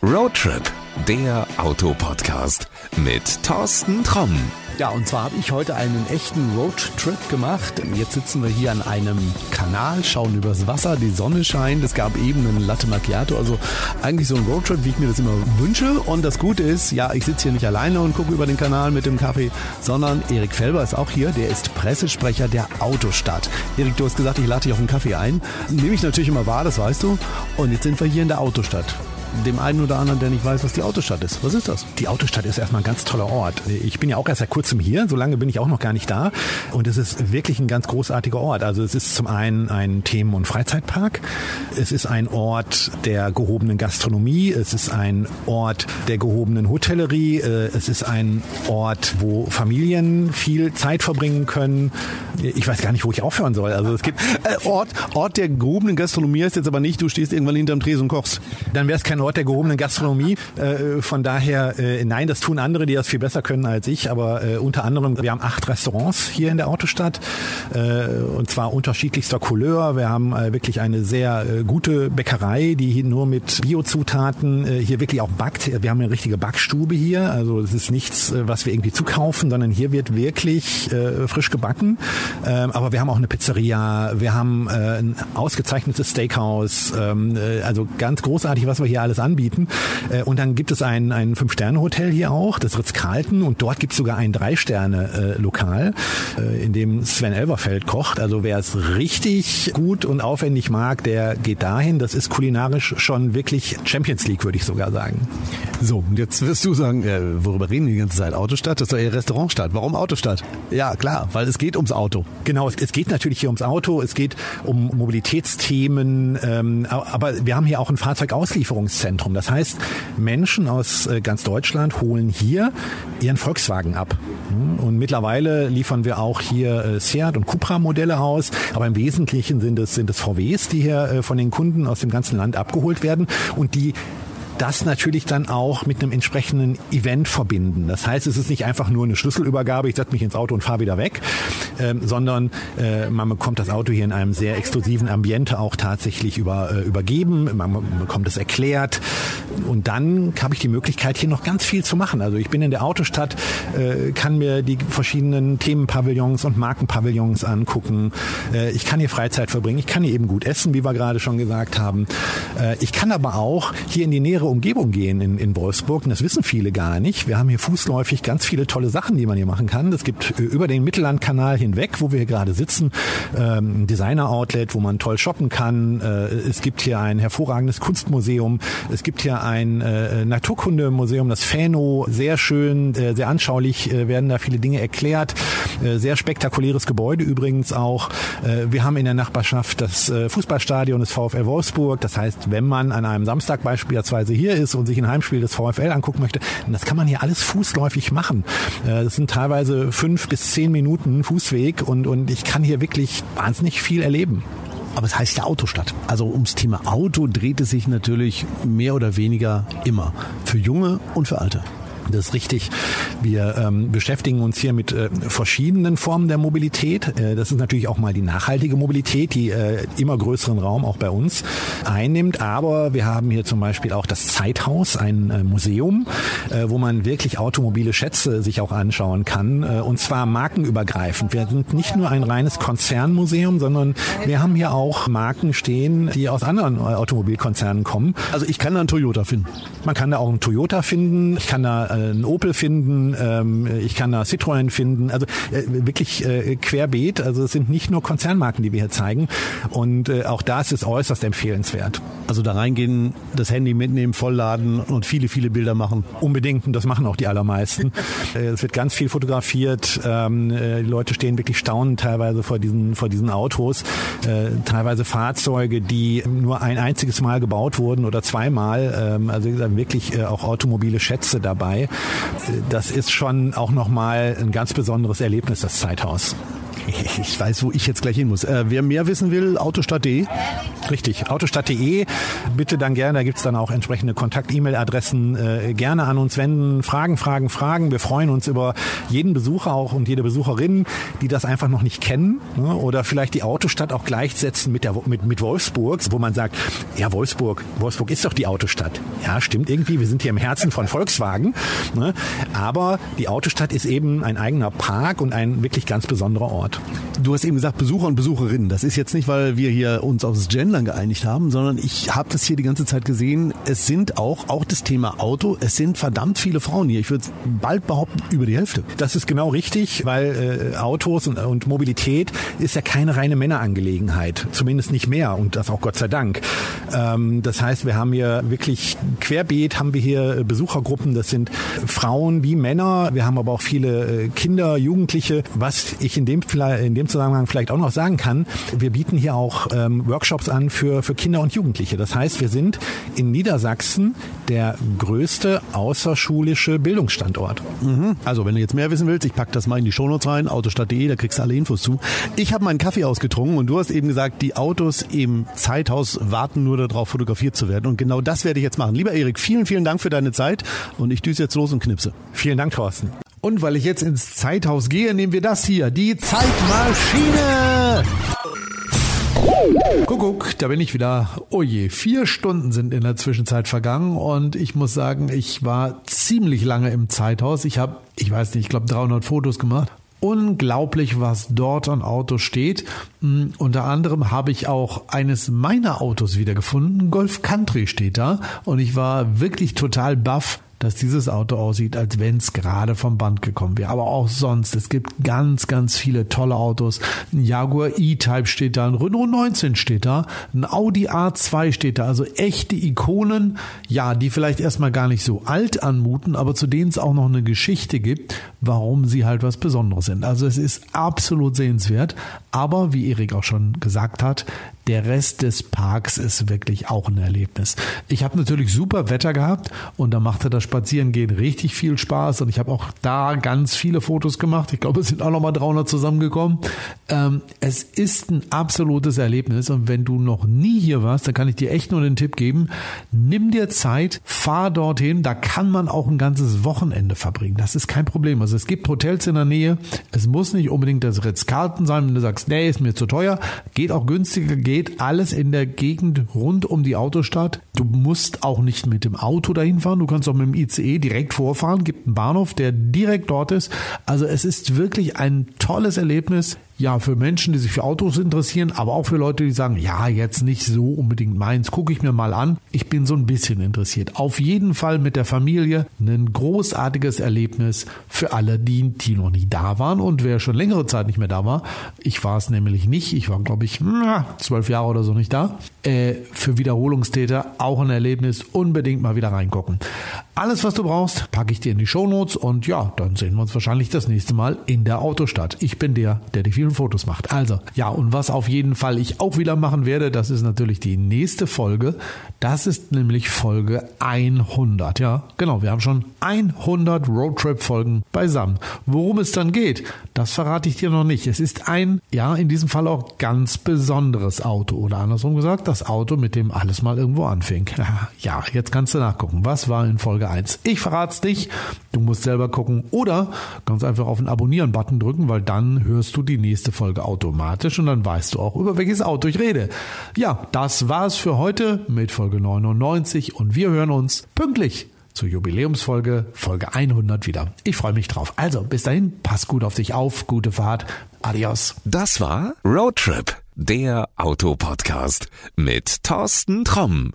Roadtrip, der Autopodcast mit Thorsten Tromm. Ja, und zwar habe ich heute einen echten Roadtrip gemacht. Jetzt sitzen wir hier an einem Kanal, schauen übers Wasser, die Sonne scheint. Es gab eben einen Latte Macchiato. Also eigentlich so ein Roadtrip, wie ich mir das immer wünsche. Und das Gute ist, ja, ich sitze hier nicht alleine und gucke über den Kanal mit dem Kaffee, sondern Erik Felber ist auch hier. Der ist Pressesprecher der Autostadt. Erik, du hast gesagt, ich lade dich auf einen Kaffee ein. Nehme ich natürlich immer wahr, das weißt du. Und jetzt sind wir hier in der Autostadt dem einen oder anderen, der nicht weiß, was die Autostadt ist. Was ist das? Die Autostadt ist erstmal ein ganz toller Ort. Ich bin ja auch erst seit kurzem hier, so lange bin ich auch noch gar nicht da. Und es ist wirklich ein ganz großartiger Ort. Also es ist zum einen ein Themen- und Freizeitpark. Es ist ein Ort der gehobenen Gastronomie. Es ist ein Ort der gehobenen Hotellerie. Äh, es ist ein Ort, wo Familien viel Zeit verbringen können. Ich weiß gar nicht, wo ich aufhören soll. Also es gibt äh, Ort, Ort der gehobenen Gastronomie ist jetzt aber nicht, du stehst irgendwann hinterm Tresen und kochst. Dann wäre es kein ein Ort der gehobenen Gastronomie. Äh, von daher, äh, nein, das tun andere, die das viel besser können als ich. Aber äh, unter anderem, wir haben acht Restaurants hier in der Autostadt und zwar unterschiedlichster Couleur. Wir haben wirklich eine sehr gute Bäckerei, die hier nur mit Biozutaten hier wirklich auch backt. Wir haben eine richtige Backstube hier. Also es ist nichts, was wir irgendwie zukaufen, sondern hier wird wirklich frisch gebacken. Ähm, aber wir haben auch eine Pizzeria, wir haben ein ausgezeichnetes Steakhouse. Ähm, also ganz großartig, was wir hier alles anbieten. Äh, und dann gibt es ein, ein Fünf-Sterne-Hotel hier auch, das Ritz-Carlton. Und dort gibt es sogar ein Drei-Sterne-Lokal, äh, in dem Sven Elverfeld kocht. Also wer es richtig gut und aufwendig mag, der geht dahin. Das ist kulinarisch schon wirklich Champions League, würde ich sogar sagen. So, jetzt wirst du sagen, äh, worüber reden wir die ganze Zeit? Autostadt? Das ist doch eher Restaurantstadt. Warum Autostadt? Ja, klar, weil es geht ums Auto. Genau, es, es geht natürlich hier ums Auto. Es geht um Mobilitätsthemen. Ähm, aber wir haben hier auch ein Fahrzeugauslieferungs Einkaufszentrum. Das heißt, Menschen aus äh, ganz Deutschland holen hier ihren Volkswagen ab. Hm, und mittlerweile liefern wir auch hier äh, Seat und Cupra Modelle aus, aber im Wesentlichen sind es, sind es VWs, die hier äh, von den Kunden aus dem ganzen Land abgeholt werden und die das natürlich dann auch mit einem entsprechenden Event verbinden. Das heißt, es ist nicht einfach nur eine Schlüsselübergabe, ich setze mich ins Auto und fahre wieder weg, ähm, sondern äh, man bekommt das Auto hier in einem sehr exklusiven Ambiente auch tatsächlich über, äh, übergeben, man bekommt es erklärt und dann habe ich die Möglichkeit, hier noch ganz viel zu machen. Also ich bin in der Autostadt, äh, kann mir die verschiedenen Themenpavillons und Markenpavillons angucken. Äh, ich kann hier Freizeit verbringen, ich kann hier eben gut essen, wie wir gerade schon gesagt haben. Äh, ich kann aber auch hier in die nähere Umgebung gehen in, in Wolfsburg. Und das wissen viele gar nicht. Wir haben hier fußläufig ganz viele tolle Sachen, die man hier machen kann. Es gibt äh, über den Mittellandkanal hinweg, wo wir hier gerade sitzen, ähm, ein Designer-Outlet, wo man toll shoppen kann. Äh, es gibt hier ein hervorragendes Kunstmuseum. Es gibt hier ein äh, Naturkundemuseum, das Fäno. Sehr schön, sehr anschaulich werden da viele Dinge erklärt. Sehr spektakuläres Gebäude übrigens auch. Wir haben in der Nachbarschaft das Fußballstadion des VfL Wolfsburg. Das heißt, wenn man an einem Samstag beispielsweise hier ist und sich ein Heimspiel des VfL angucken möchte, das kann man hier alles fußläufig machen. Äh, das sind teilweise fünf bis zehn Minuten Fußweg und, und ich kann hier wirklich wahnsinnig viel erleben. Aber es heißt ja Autostadt. Also ums Thema Auto dreht es sich natürlich mehr oder weniger immer. Für Junge und für Alte. Das ist richtig. Wir ähm, beschäftigen uns hier mit äh, verschiedenen Formen der Mobilität. Äh, das ist natürlich auch mal die nachhaltige Mobilität, die äh, immer größeren Raum auch bei uns einnimmt. Aber wir haben hier zum Beispiel auch das Zeithaus, ein äh, Museum, äh, wo man wirklich automobile Schätze sich auch anschauen kann. Äh, und zwar markenübergreifend. Wir sind nicht nur ein reines Konzernmuseum, sondern wir haben hier auch Marken stehen, die aus anderen Automobilkonzernen kommen. Also ich kann da einen Toyota finden. Man kann da auch einen Toyota finden. Ich kann da einen Opel finden, ähm, ich kann da Citroën finden, also äh, wirklich äh, querbeet. Also es sind nicht nur Konzernmarken, die wir hier zeigen und äh, auch das ist äußerst empfehlenswert. Also da reingehen, das Handy mitnehmen, vollladen und viele, viele Bilder machen. Unbedingt und das machen auch die allermeisten. es wird ganz viel fotografiert, ähm, die Leute stehen wirklich staunend teilweise vor diesen, vor diesen Autos, teilweise Fahrzeuge, die nur ein einziges Mal gebaut wurden oder zweimal, ähm, also wirklich auch automobile Schätze dabei das ist schon auch nochmal ein ganz besonderes Erlebnis, das Zeithaus. Ich weiß, wo ich jetzt gleich hin muss. Äh, wer mehr wissen will, autostadt.de. Richtig, autostadt.de. Bitte dann gerne, da gibt's dann auch entsprechende Kontakt-E-Mail-Adressen. Äh, gerne an uns wenden. Fragen, Fragen, Fragen. Wir freuen uns über jeden Besucher auch und jede Besucherin, die das einfach noch nicht kennen. Ne? Oder vielleicht die Autostadt auch gleichsetzen mit, der, mit, mit Wolfsburg, wo man sagt, ja, Wolfsburg, Wolfsburg ist doch die Autostadt. Ja, stimmt irgendwie. Wir sind hier im Herzen von Volkswagen. Ne? Aber die Autostadt ist eben ein eigener Park und ein wirklich ganz besonderer Ort. Du hast eben gesagt Besucher und Besucherinnen. Das ist jetzt nicht, weil wir hier uns aufs Gendern geeinigt haben, sondern ich habe das hier die ganze Zeit gesehen. Es sind auch, auch das Thema Auto, es sind verdammt viele Frauen hier. Ich würde bald behaupten, über die Hälfte. Das ist genau richtig, weil äh, Autos und, und Mobilität ist ja keine reine Männerangelegenheit. Zumindest nicht mehr und das auch Gott sei Dank. Ähm, das heißt, wir haben hier wirklich querbeet, haben wir hier Besuchergruppen. Das sind Frauen wie Männer. Wir haben aber auch viele äh, Kinder, Jugendliche. Was ich in dem, in dem Zusammenhang vielleicht auch noch sagen kann, wir bieten hier auch ähm, Workshops an für, für Kinder und Jugendliche. Das heißt, wir sind in Niedersachsen der größte außerschulische Bildungsstandort. Mhm. Also, wenn du jetzt mehr wissen willst, ich packe das mal in die Shownotes rein, autostadt.de, da kriegst du alle Infos zu. Ich habe meinen Kaffee ausgetrunken und du hast eben gesagt, die Autos im Zeithaus warten nur darauf, fotografiert zu werden. Und genau das werde ich jetzt machen. Lieber Erik, vielen, vielen Dank für deine Zeit und ich düse jetzt los und knipse. Vielen Dank, Thorsten. Und weil ich jetzt ins Zeithaus gehe, nehmen wir das hier, die Zeitmaschine. Kuckuck, da bin ich wieder. Oh je, vier Stunden sind in der Zwischenzeit vergangen und ich muss sagen, ich war ziemlich lange im Zeithaus. Ich habe, ich weiß nicht, ich glaube 300 Fotos gemacht. Unglaublich, was dort an Autos steht. Mm, unter anderem habe ich auch eines meiner Autos wiedergefunden. Golf Country steht da und ich war wirklich total baff dass dieses Auto aussieht, als wenn es gerade vom Band gekommen wäre. Aber auch sonst, es gibt ganz, ganz viele tolle Autos. Ein Jaguar E-Type steht da, ein Renault 19 steht da, ein Audi A2 steht da. Also echte Ikonen, ja, die vielleicht erstmal gar nicht so alt anmuten, aber zu denen es auch noch eine Geschichte gibt, warum sie halt was Besonderes sind. Also es ist absolut sehenswert. Aber wie Erik auch schon gesagt hat, der Rest des Parks ist wirklich auch ein Erlebnis. Ich habe natürlich super Wetter gehabt und da machte das Spazierengehen richtig viel Spaß und ich habe auch da ganz viele Fotos gemacht. Ich glaube, es sind auch nochmal 300 zusammengekommen. Ähm, es ist ein absolutes Erlebnis und wenn du noch nie hier warst, dann kann ich dir echt nur den Tipp geben, nimm dir Zeit, fahr dorthin, da kann man auch ein ganzes Wochenende verbringen. Das ist kein Problem. Also es gibt Hotels in der Nähe. Es muss nicht unbedingt das Ritz-Carlton sein, wenn du sagst, nee, ist mir zu teuer. Geht auch günstiger, geht geht alles in der Gegend rund um die Autostadt. Du musst auch nicht mit dem Auto dahin fahren. Du kannst auch mit dem ICE direkt vorfahren. Gibt einen Bahnhof, der direkt dort ist. Also es ist wirklich ein tolles Erlebnis ja, für Menschen, die sich für Autos interessieren, aber auch für Leute, die sagen, ja, jetzt nicht so unbedingt meins, gucke ich mir mal an. Ich bin so ein bisschen interessiert. Auf jeden Fall mit der Familie ein großartiges Erlebnis für alle, die, die noch nie da waren und wer schon längere Zeit nicht mehr da war. Ich war es nämlich nicht. Ich war, glaube ich, zwölf Jahre oder so nicht da. Äh, für Wiederholungstäter auch ein Erlebnis. Unbedingt mal wieder reingucken. Alles, was du brauchst, packe ich dir in die Shownotes und ja, dann sehen wir uns wahrscheinlich das nächste Mal in der Autostadt. Ich bin der, der die vielen vielen Fotos macht. Also, ja, und was auf jeden Fall ich auch wieder machen werde, das ist natürlich die nächste Folge. Das ist nämlich Folge 100. Ja, genau, wir haben schon 100 Roadtrip-Folgen beisammen. Worum es dann geht, das verrate ich dir noch nicht. Es ist ein, ja, in diesem Fall auch ganz besonderes Auto. Oder andersrum gesagt, das Auto, mit dem alles mal irgendwo anfing. Ja, jetzt kannst du nachgucken. Was war in Folge 1? Ich verrate es nicht. Du musst selber gucken. Oder ganz einfach auf den Abonnieren-Button drücken, weil dann hörst du die nächste nächste Folge automatisch und dann weißt du auch, über welches Auto ich rede. Ja, das war's für heute mit Folge 99 und wir hören uns pünktlich zur Jubiläumsfolge, Folge 100 wieder. Ich freue mich drauf. Also, bis dahin, pass gut auf dich auf, gute Fahrt, adios. Das war Roadtrip, der Autopodcast mit Thorsten Tromm.